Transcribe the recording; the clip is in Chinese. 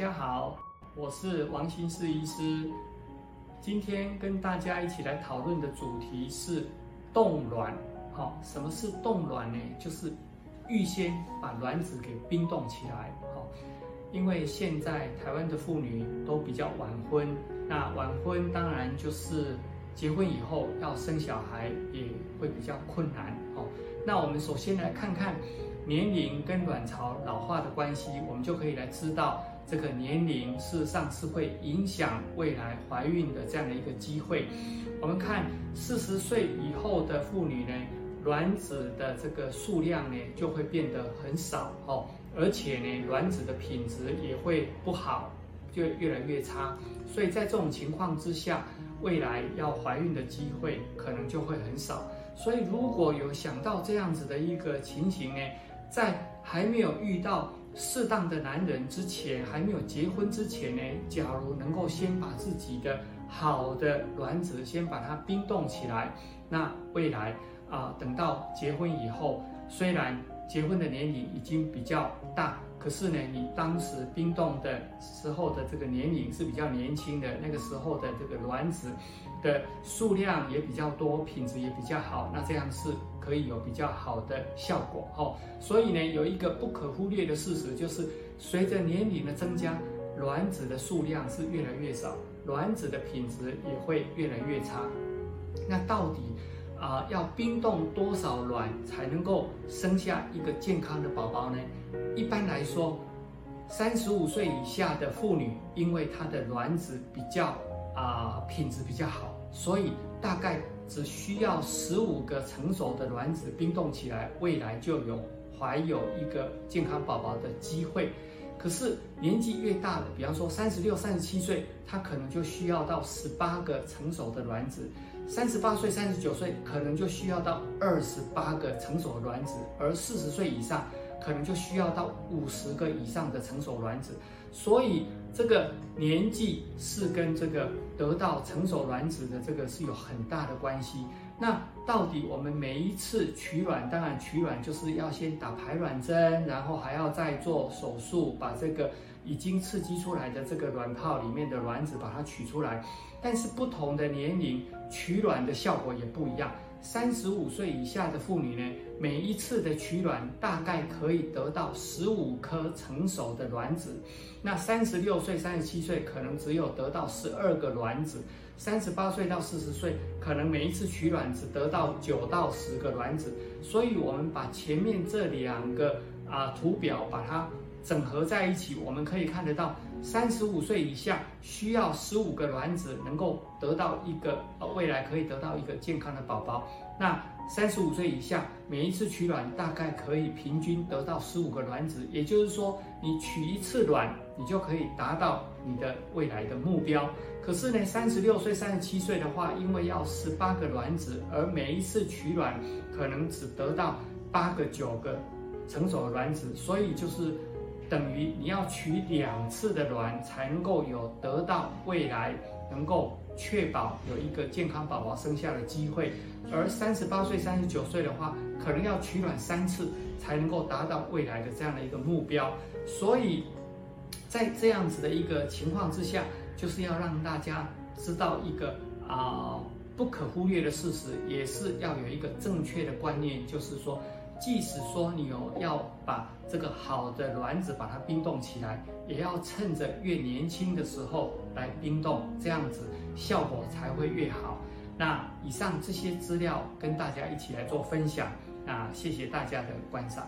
大家好，我是王新世医师。今天跟大家一起来讨论的主题是冻卵。好，什么是冻卵呢？就是预先把卵子给冰冻起来。好，因为现在台湾的妇女都比较晚婚，那晚婚当然就是结婚以后要生小孩也会比较困难。好，那我们首先来看看。年龄跟卵巢老化的关系，我们就可以来知道，这个年龄事实上是会影响未来怀孕的这样的一个机会。我们看四十岁以后的妇女呢，卵子的这个数量呢就会变得很少哦，而且呢，卵子的品质也会不好，就越来越差。所以在这种情况之下，未来要怀孕的机会可能就会很少。所以如果有想到这样子的一个情形呢？在还没有遇到适当的男人之前，还没有结婚之前呢，假如能够先把自己的好的卵子先把它冰冻起来，那未来啊，等到结婚以后，虽然结婚的年龄已经比较大。可是呢，你当时冰冻的时候的这个年龄是比较年轻的，那个时候的这个卵子的数量也比较多，品质也比较好，那这样是可以有比较好的效果哦。所以呢，有一个不可忽略的事实就是，随着年龄的增加，卵子的数量是越来越少，卵子的品质也会越来越差。那到底？啊，要冰冻多少卵才能够生下一个健康的宝宝呢？一般来说，三十五岁以下的妇女，因为她的卵子比较啊品质比较好，所以大概只需要十五个成熟的卵子冰冻起来，未来就有怀有一个健康宝宝的机会。可是年纪越大的，比方说三十六、三十七岁，他可能就需要到十八个成熟的卵子。三十八岁、三十九岁可能就需要到二十八个成熟的卵子，而四十岁以上可能就需要到五十个以上的成熟卵子。所以这个年纪是跟这个得到成熟卵子的这个是有很大的关系。那到底我们每一次取卵，当然取卵就是要先打排卵针，然后还要再做手术，把这个已经刺激出来的这个卵泡里面的卵子把它取出来。但是不同的年龄取卵的效果也不一样。三十五岁以下的妇女呢，每一次的取卵大概可以得到十五颗成熟的卵子。那三十六岁、三十七岁可能只有得到十二个卵子。三十八岁到四十岁可能每一次取卵只得到九到十个卵子。所以，我们把前面这两个啊图表把它。整合在一起，我们可以看得到，三十五岁以下需要十五个卵子，能够得到一个呃未来可以得到一个健康的宝宝。那三十五岁以下，每一次取卵大概可以平均得到十五个卵子，也就是说，你取一次卵，你就可以达到你的未来的目标。可是呢，三十六岁、三十七岁的话，因为要十八个卵子，而每一次取卵可能只得到八个、九个成熟的卵子，所以就是。等于你要取两次的卵才能够有得到未来能够确保有一个健康宝宝生下的机会，而三十八岁、三十九岁的话，可能要取卵三次才能够达到未来的这样的一个目标。所以在这样子的一个情况之下，就是要让大家知道一个啊不可忽略的事实，也是要有一个正确的观念，就是说。即使说你有要把这个好的卵子把它冰冻起来，也要趁着越年轻的时候来冰冻，这样子效果才会越好。那以上这些资料跟大家一起来做分享，啊谢谢大家的观赏。